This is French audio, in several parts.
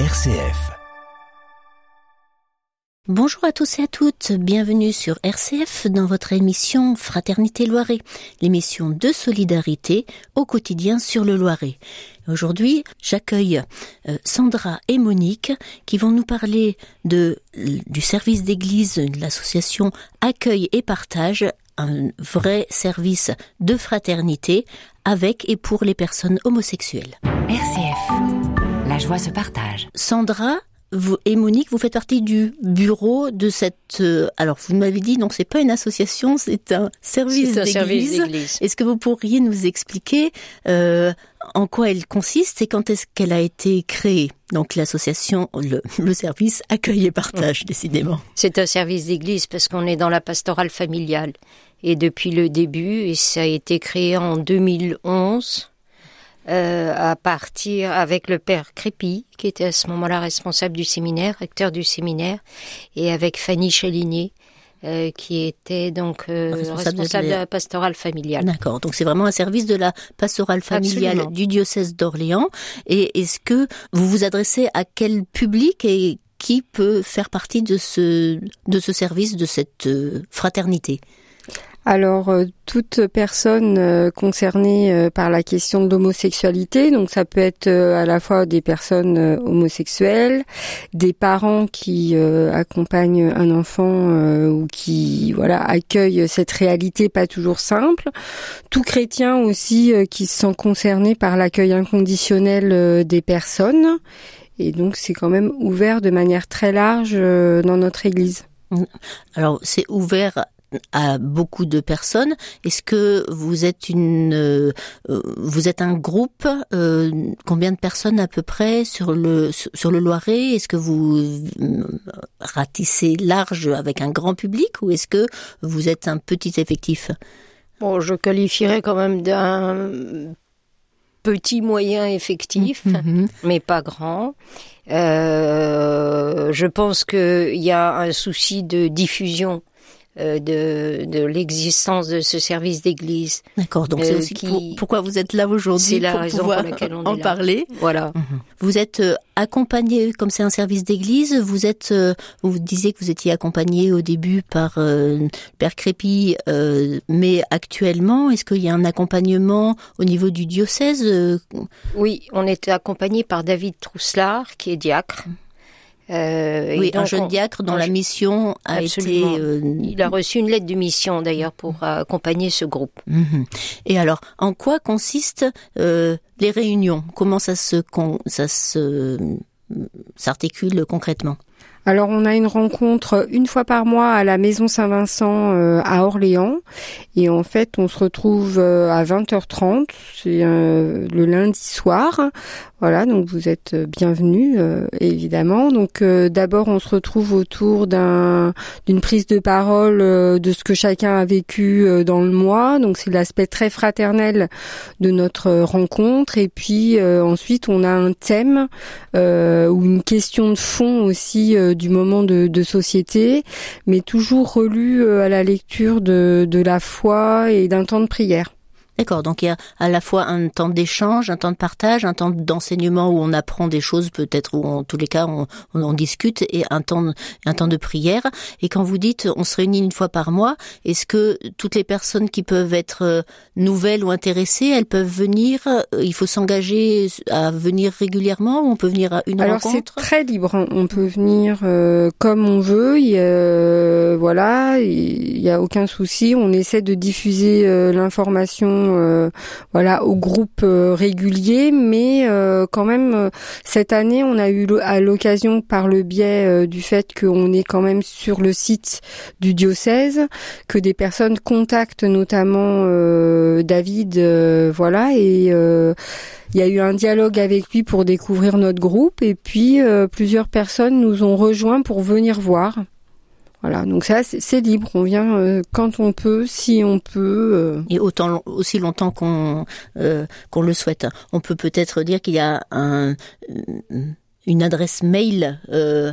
RCF. Bonjour à tous et à toutes, bienvenue sur RCF dans votre émission Fraternité Loiret, l'émission de solidarité au quotidien sur le Loiret. Aujourd'hui, j'accueille euh, Sandra et Monique qui vont nous parler de, du service d'église de l'association Accueil et Partage, un vrai service de fraternité avec et pour les personnes homosexuelles. RCF. La joie se partage. Sandra vous, et Monique, vous faites partie du bureau de cette. euh, alors, vous m'avez dit, non, c'est pas une association, c'est un service C'est un service d'église. Est-ce que vous pourriez nous expliquer euh, en quoi elle consiste et quand est-ce qu'elle a été créée? Donc, l'association, le, le service accueil et partage, décidément. C'est un service d'église parce qu'on est dans la pastorale familiale. Et depuis le début, et ça a été créé en 2011, euh, à partir avec le père Crépy, qui était à ce moment-là responsable du séminaire, recteur du séminaire, et avec Fanny Chalinier, euh, qui était donc euh, Responsable responsable, de de, la- pastorale familiale. D'accord. Donc, c'est vraiment un service de la pastorale familiale Absolument. du diocèse d'Orléans. Et est-ce que vous vous adressez à quel public et qui peut faire partie de ce, de ce service, de cette euh, fraternité? Alors, euh, toute personne euh, concernée euh, par la question de l'homosexualité, donc ça peut être à la fois des personnes homosexuelles, des parents qui accompagnent un enfant ou qui voilà accueillent cette réalité pas toujours simple, tout chrétien aussi qui se sent concerné par l'accueil inconditionnel des personnes. Et donc c'est quand même ouvert de manière très large dans notre Église. Alors, c'est ouvert à beaucoup de personnes. Est-ce que vous êtes une, euh, euh, vous êtes un groupe euh, Combien de personnes à peu près sur le sur le Loiret? Est-ce que vous ratissez large avec un grand public ou est-ce que vous êtes un petit effectif? Bon, je qualifierais quand même d'un petit moyen effectif. Mhm. mais pas grand. Euh, je pense qu'il y a un souci de diffusion euh, de, de l'existence de ce service d'église. D'accord. Donc c'est Euh, aussi qui- pour- pourquoi vous êtes là aujourd'hui C'est pour raison pouvoir pour laquelle on en est là. parler. Voilà. Vous êtes euh, accompagné, comme c'est un service d'église, vous êtes, euh, vous disiez que vous étiez accompagné au début par euh, Père Crépy, euh, mais actuellement, est-ce qu'il y a un accompagnement au niveau du diocèse Oui, on était accompagné par David Trousselard, qui est diacre. Euh, et Oui, un jeune on- diacre dont la mission a Absolument. été. euh, Il a reçu une lettre de mission d'ailleurs pour euh, accompagner ce groupe. mhm. Et alors, en quoi consistent euh, les réunions? Comment ça se, con- ça se s'articule concrètement? Alors on a une rencontre une fois par mois à la Maison Saint-Vincent euh, à Orléans et en fait on se retrouve euh, à 20h30, c'est euh, le lundi soir. Voilà, donc vous êtes euh, bienvenus euh, évidemment. Donc euh, d'abord on se retrouve autour d'un d'une prise de parole euh, de ce que chacun a vécu euh, dans le mois. Donc c'est l'aspect très fraternel de notre euh, rencontre et puis ensuite on a un thème ou une question de fond aussi du moment de, de société, mais toujours relu à la lecture de, de la foi et d'un temps de prière. D'accord, donc il y a à la fois un temps d'échange, un temps de partage, un temps d'enseignement où on apprend des choses peut-être, ou en tous les cas on, on en discute, et un temps, un temps de prière. Et quand vous dites on se réunit une fois par mois, est-ce que toutes les personnes qui peuvent être euh, nouvelles ou intéressées, elles peuvent venir euh, Il faut s'engager à venir régulièrement ou on peut venir à une Alors c'est rencontre? très libre, hein. on peut venir euh, comme on veut, il y a, euh, voilà, il y a aucun souci. On essaie de diffuser euh, l'information, euh, voilà, au groupe euh, régulier, mais euh, quand même euh, cette année, on a eu à l'occasion par le biais du fait qu'on est quand même sur le site du diocèse, que des personnes contactent notamment David, voilà, et il y a eu un dialogue avec lui pour découvrir notre groupe et puis plusieurs personnes nous ont rejoints pour venir voir. Voilà, donc ça c'est libre, on vient euh, quand on peut, si on peut. euh. et autant aussi longtemps qu'on euh, qu'on le souhaite. On peut peut-être dire qu'il y a un une adresse mail euh,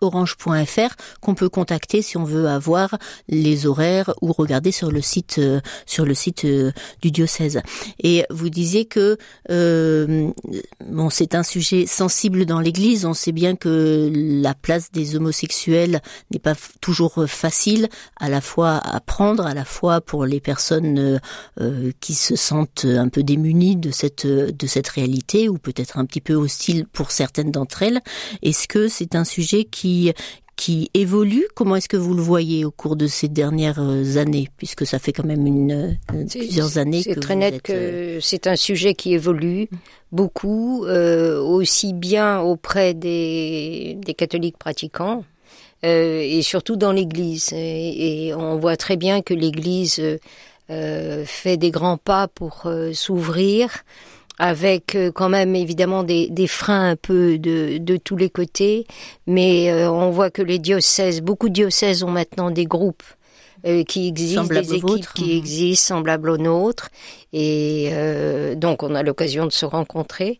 orange.fr qu'on peut contacter si on veut avoir les horaires ou regarder sur le site euh, sur le site euh, du diocèse. Et vous disiez que euh, bon, c'est un sujet sensible dans l'Église. On sait bien que la place des homosexuels n'est pas toujours facile, à la fois à prendre, à la fois pour les personnes qui se sentent un peu démunies de cette de cette réalité ou peut-être un petit peu hostile pour certaines d'entre elles. Est-ce que c'est un sujet qui qui évolue. Comment est-ce que vous le voyez au cours de ces dernières euh, années, puisque ça fait quand même une, euh, plusieurs années que C'est très net que euh, c'est un sujet qui évolue beaucoup, aussi bien auprès des, des catholiques pratiquants. et surtout dans l'Église. Et, on voit très bien que l'Église fait des grands pas pour s'ouvrir avec euh, quand même évidemment des, des, freins un peu de, de tous les côtés, mais euh, on voit que les diocèses, beaucoup de diocèses ont maintenant des groupes euh, qui existent, des équipes qui existent, semblables aux nôtres, et donc on a l'occasion de se rencontrer.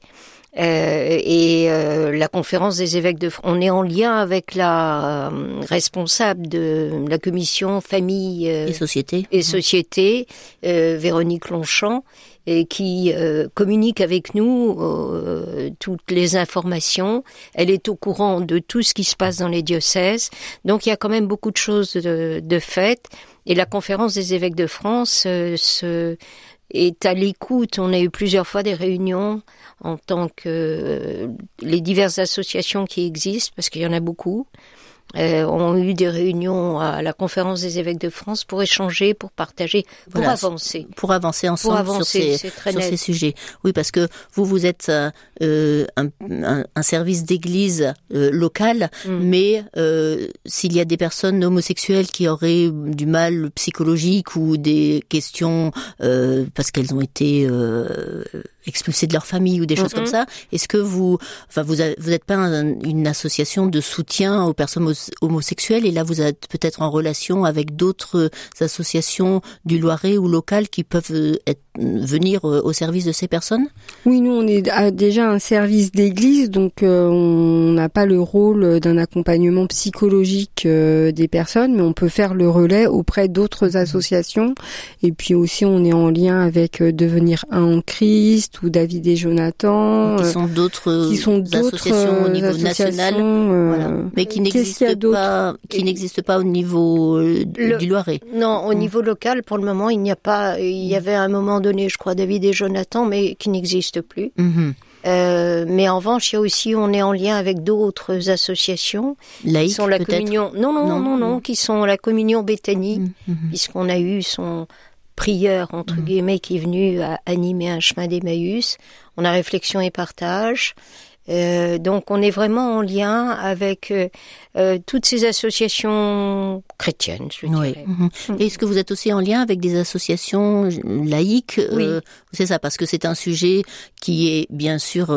et la conférence des évêques de France, on est en lien avec la responsable de la commission famille et société, et société Véronique Longchamp, et qui euh, communique avec nous euh, toutes les informations. Elle est au courant de tout ce qui se passe dans les diocèses. Donc il y a quand même beaucoup de choses de, de faites. Et la conférence des évêques de France euh, se, est à l'écoute. On a eu plusieurs fois des réunions en tant que les diverses associations qui existent, parce qu'il y en a beaucoup euh, ont eu des réunions à la conférence des évêques de France pour échanger, pour partager, pour avancer. Pour avancer ensemble sur, ces, sur ces, sujets. Oui, parce que vous, vous êtes euh, un, un, un, service d'église euh, local, mm. mais euh, s'il y a des personnes homosexuelles qui auraient du mal psychologique ou des questions euh, parce qu'elles ont été expulsées de leur famille ou des choses comme ça, est-ce que vous, enfin, vous, vous n'êtes pas une association de soutien aux personnes homosexuels et là vous êtes peut-être en relation avec d'autres associations du Loiret ou locales qui peuvent euh, être, venir euh, au service de ces personnes? Oui, nous on est déjà un service d'église donc euh, on n'a pas le rôle d'un accompagnement psychologique des personnes mais on peut faire le relais auprès d'autres associations et puis aussi on est en lien avec Devenir un en Christ ou David et Jonathan qui sont d'autres associations au niveau national voilà. mais qui n'existent qui n'existe pas au niveau euh, du Loiret. Non, au hmm. niveau local, pour le moment, il n'y a pas. Il y avait à un moment donné, je crois, David et Jonathan, mais qui n'existe plus. Mhm. Euh, mais en revanche, il y a aussi, on est en lien avec d'autres associations Laïques, qui sont la communion. Non, non, non, non, qui sont la communion Béthanie, mhm, mhm. puisqu'on a eu son prieur entre guillemets qui est venu à animer un chemin d'Emmaüs. On a réflexion et partage. Euh, donc on est vraiment en lien avec euh, euh, toutes ces associations chrétiennes, je dirais. Mhm. Est-ce que vous êtes aussi en lien avec des associations laïques Oui. c'est ça, parce que c'est un sujet qui est bien sûr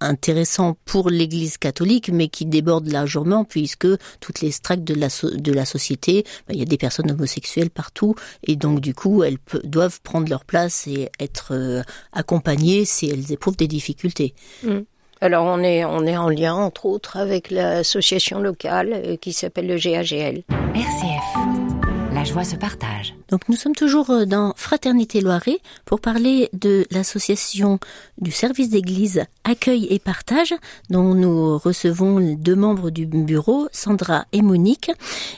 intéressant pour l'Église catholique, mais qui déborde largement puisque toutes les strates de la, de la société, bah, il y a des personnes homosexuelles partout, et donc du coup elles doivent prendre leur place et être accompagnées si elles éprouvent des difficultés. Mm. Alors on est, on est en lien entre autres avec l'association locale euh, qui s'appelle le GAGL. RCF, la joie se partage. Donc nous sommes toujours euh, dans Fraternité Loiret pour parler de l'association du service d'église Accueil et Partage dont nous recevons deux membres du bureau, Sandra et Monique.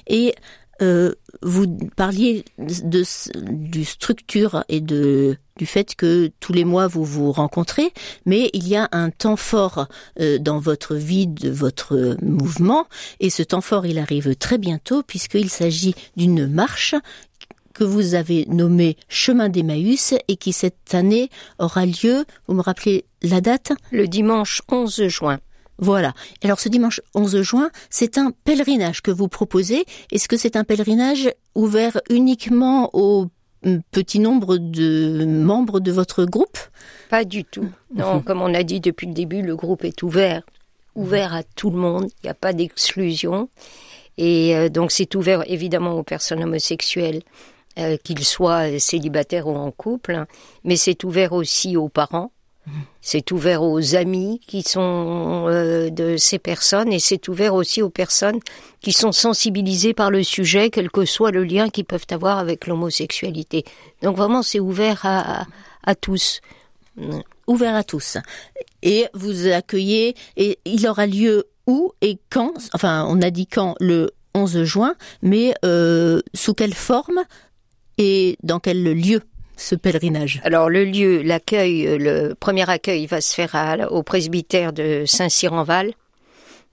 Et euh, vous parliez de, du structure et de du fait que tous les mois vous vous rencontrez, mais il y a un temps fort euh, dans votre vie de votre mouvement, et ce temps fort il arrive très bientôt puisqu'il s'agit d'une marche que vous avez nommée Chemin d'Emmaüs et qui cette année aura lieu, vous me rappelez la date? Le dimanche 11 juin. Voilà. Alors ce dimanche 11 juin, c'est un pèlerinage que vous proposez. Est-ce que c'est un pèlerinage ouvert uniquement au petit nombre de membres de votre groupe? Pas du tout. Non, comme on a dit depuis le début, le groupe est ouvert, ouvert à tout le monde. Il n'y a pas d'exclusion. Et euh, donc c'est ouvert évidemment aux personnes homosexuelles, euh, qu'ils soient célibataires ou en couple, mais c'est ouvert aussi aux parents C'est ouvert aux amis qui sont euh, de ces personnes et c'est ouvert aussi aux personnes qui sont sensibilisées par le sujet, quel que soit le lien qu'ils peuvent avoir avec l'homosexualité. Donc vraiment, c'est ouvert à, à tous. Ouvert à tous. Et vous accueillez, et il aura lieu où et quand? Enfin, on a dit quand? Le 11 juin, mais euh, sous quelle forme et dans quel lieu? Ce pèlerinage Alors le lieu, l'accueil, le premier accueil va se faire à, au presbytère de Saint-Cyr-en-Val.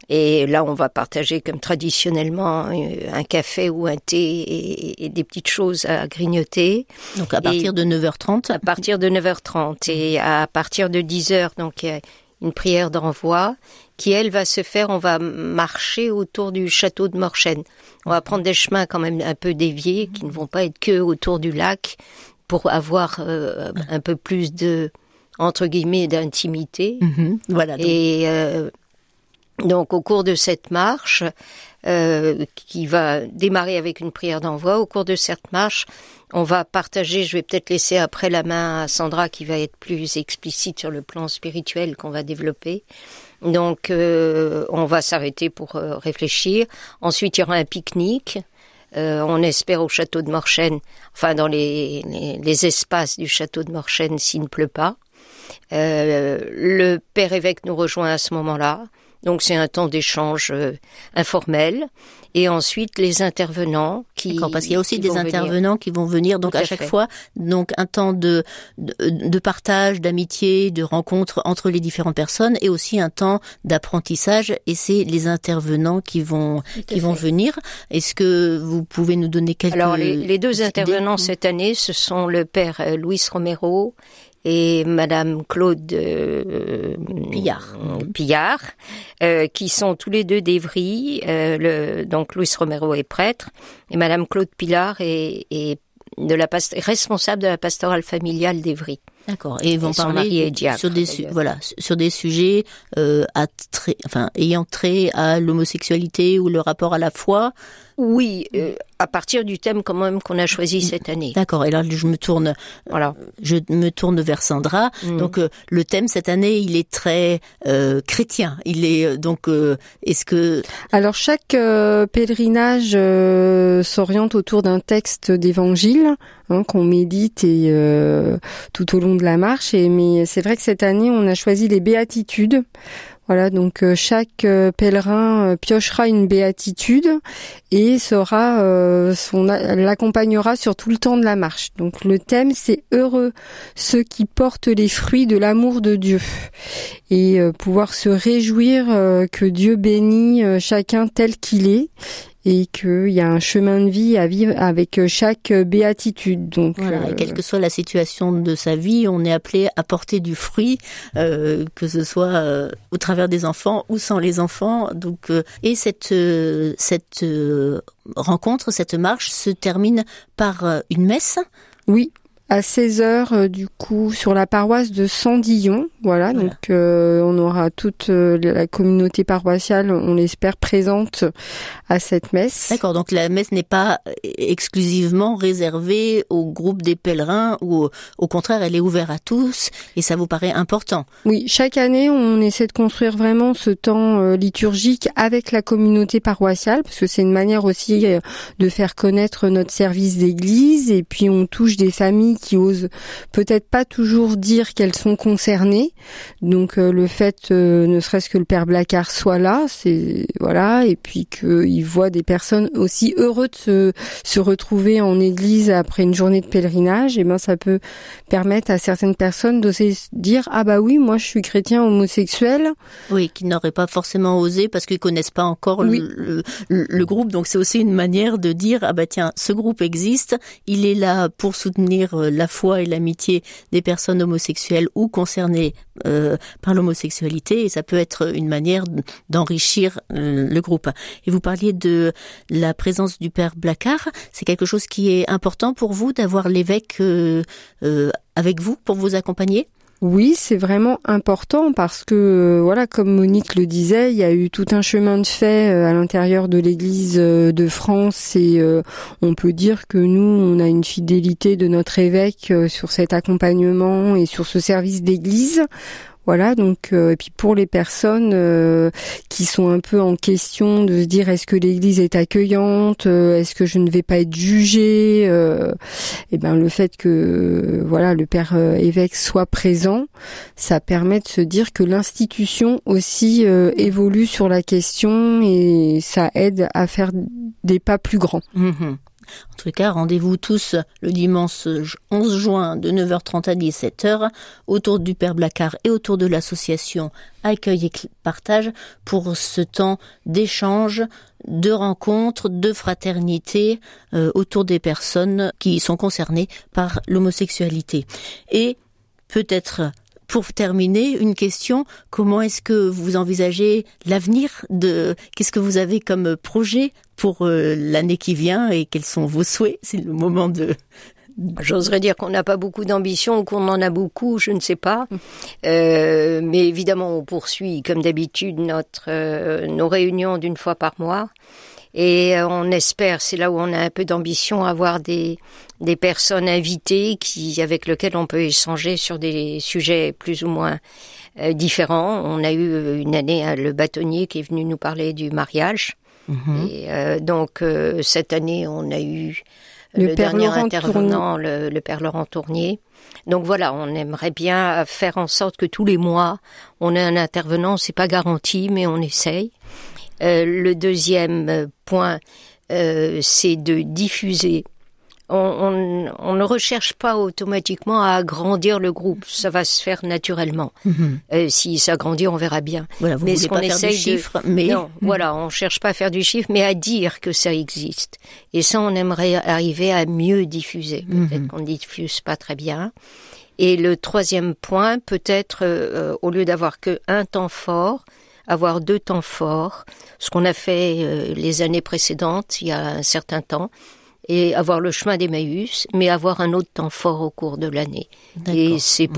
Et là, on va partager comme traditionnellement euh, un café ou un thé et, des petites choses à grignoter. Donc à partir de 9h30 À partir de 9h30 et à partir de 10h, donc il y a une prière d'envoi qui, elle, va se faire, on va marcher autour du château de Morchaine. On va prendre des chemins quand même un peu déviés qui ne vont pas être que autour du lac pour avoir euh, un peu plus de, entre guillemets, d'intimité. Mhm. voilà. Et euh, donc au cours de cette marche, euh, qui va démarrer avec une prière d'envoi, au cours de cette marche, on va partager, je vais peut-être laisser après la main à Sandra qui va être plus explicite sur le plan spirituel qu'on va développer. Donc euh, on va s'arrêter pour euh, réfléchir. Ensuite il y aura un pique-nique. On espère au château de Morchaine, enfin dans les, les, espaces du château de Morchaine s'il ne pleut pas. le père évêque nous rejoint à ce moment-là. Donc c'est un temps d'échange euh, informel. Et ensuite les intervenants qui parce qu'il y a aussi des intervenants qui vont venir. Donc à, chaque fois donc un temps de de, partage, d'amitié, de rencontre entre les différentes personnes et aussi un temps d'apprentissage. Et c'est les intervenants qui vont qui vont venir. Est-ce que vous pouvez nous donner quelques Alors les, les deux intervenants cette année ce sont le père euh, Luis Romero et Madame Claude euh, Pillard, Pillard euh, qui sont tous les deux d'Evry. Euh, le, donc Louis Romero est prêtre et Madame Claude Pillard est, est de la responsable de la pastorale familiale d'Evry. D'accord. Et ils vont parler sur des voilà sur des sujets euh, à enfin ayant trait à l'homosexualité ou le rapport à la foi. Oui, euh, à partir du thème quand même qu'on a choisi cette année. D'accord. Et là, je me tourne, voilà, je me tourne vers Sandra. Mm. Donc, euh, le thème cette année, il est très euh, chrétien. Il est donc, est-ce que alors chaque pèlerinage s'oriente autour d'un texte d'évangile hein, qu'on médite et tout au long de la marche. Et mais c'est vrai que cette année, on a choisi les béatitudes. Voilà, donc euh, chaque euh, pèlerin euh, piochera une béatitude et sera son l'accompagnera sur tout le temps de la marche. Donc le thème c'est heureux ceux qui portent les fruits de l'amour de Dieu et pouvoir se réjouir que Dieu bénit chacun tel qu'il est et qu'il y a un chemin de vie à vivre avec chaque béatitude. Donc, voilà, quelle que soit la situation de sa vie, on est appelé à porter du fruit, euh, que ce soit euh, au travers des enfants ou sans les enfants. Donc, euh, et cette cette rencontre, cette marche se termine par une messe. Oui, à 16 heures euh, du coup sur la paroisse de Sandillon. Voilà, donc euh, on aura toute euh, la communauté paroissiale, on l'espère, présente à cette messe. D'accord, donc la messe n'est pas exclusivement réservée au groupe des pèlerins ou au contraire elle est ouverte à tous et ça vous paraît important. Oui, chaque année on essaie de construire vraiment ce temps liturgique avec la communauté paroissiale parce que c'est une manière aussi de faire connaître notre service d'église et puis on touche des familles qui osent peut-être pas toujours dire qu'elles sont concernées. Donc euh, le fait, euh, ne serait-ce que le père Blacard soit là, c'est voilà, et puis qu'il voit des personnes aussi heureux de se, se retrouver en église après une journée de pèlerinage, et ben ça peut permettre à certaines personnes d'oser dire ah bah oui, moi je suis chrétien homosexuel. Oui, qui n'auraient pas forcément osé parce qu'ils connaissent pas encore le, le, groupe. Donc c'est aussi une manière de dire ah bah tiens, ce groupe existe, il est là pour soutenir euh, la foi et l'amitié des personnes homosexuelles ou concernées euh, par l'homosexualité et ça peut être une manière d'enrichir euh, le groupe. Et vous parliez de la présence du père Blacard, c'est quelque chose qui est important pour vous d'avoir l'évêque euh, avec vous pour vous accompagner? Oui, c'est vraiment important parce que, euh, voilà, comme Monique le disait, il y a eu tout un chemin de fait euh, à l'intérieur de l'Église euh, de France et on peut dire que nous, on a une fidélité de notre évêque sur cet accompagnement et sur ce service d'Église. Voilà, donc euh, et puis pour les personnes euh, qui sont un peu en question de se dire est-ce que l'Église est accueillante, euh, est-ce que je ne vais pas être jugée, et ben le fait que voilà le père évêque soit présent, ça permet de se dire que l'institution aussi évolue sur la question et ça aide à faire des pas plus grands. Mmh en tout cas, rendez-vous tous le dimanche 11 juin de 9h30 à 17h autour du Père Blacard et autour de l'association Accueil et Partage pour ce temps d'échange, de rencontres, de fraternité euh, autour des personnes qui sont concernées par l'homosexualité. Et peut-être pour terminer, une question comment est-ce que vous envisagez l'avenir de qu'est-ce que vous avez comme projet pour euh, l'année qui vient et quels sont vos souhaits? C'est le moment de J'oserais dire qu'on n'a pas beaucoup d'ambition ou qu'on en a beaucoup, je ne sais pas. Euh, mais évidemment, on poursuit comme d'habitude notre euh, nos réunions d'une fois par mois. Et euh, on espère, c'est là où on a un peu d'ambition, avoir des, des personnes invitées qui, avec lesquelles on peut échanger sur des sujets plus ou moins euh, différents. On a eu euh, une année le bâtonnier qui est venu nous parler du mariage. Mhm. Et donc cette année, on a eu le, dernier intervenant, le, le, père Laurent Tournier. Donc voilà, on aimerait bien faire en sorte que tous les mois, on ait un intervenant. C'est pas garanti, mais on essaye. Euh, le deuxième point, euh, c'est de diffuser. On, ne recherche pas automatiquement à agrandir le groupe, ça va se faire naturellement. Mhm. Euh, si ça grandit, on verra bien. Voilà, vous mais ce qu'on essaye chiffre, mais non, mhm. voilà, on cherche pas à faire du chiffre, mais à dire que ça existe. Et ça, on aimerait arriver à mieux diffuser. Peut-être mhm. qu'on ne diffuse pas très bien. Et le troisième point, peut-être au lieu d'avoir que un temps fort, avoir deux temps forts, ce qu'on a fait euh, les années précédentes, il y a un certain temps, et avoir le chemin d'Emmaüs, mais avoir un autre temps fort au cours de l'année. Et c'est mmh.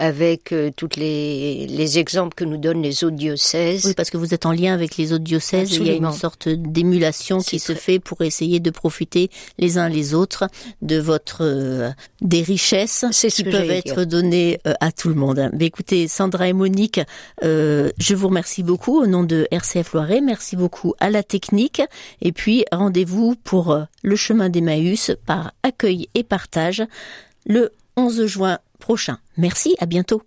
Avec euh, toutes les, les exemples que nous donnent les autres diocèses. Oui, parce que vous êtes en lien avec les autres diocèses. Il y a une sorte d'émulation qui se fait pour essayer de profiter les uns les autres de votre euh, des richesses qui peuvent être données euh, à tout le monde. Mais écoutez, Sandra et Monique, je vous remercie beaucoup au nom de RCF Loiret. Merci beaucoup à la technique. Et puis rendez-vous pour le chemin d'Emmaüs par accueil et partage le 11 juin prochain. Merci, à bientôt.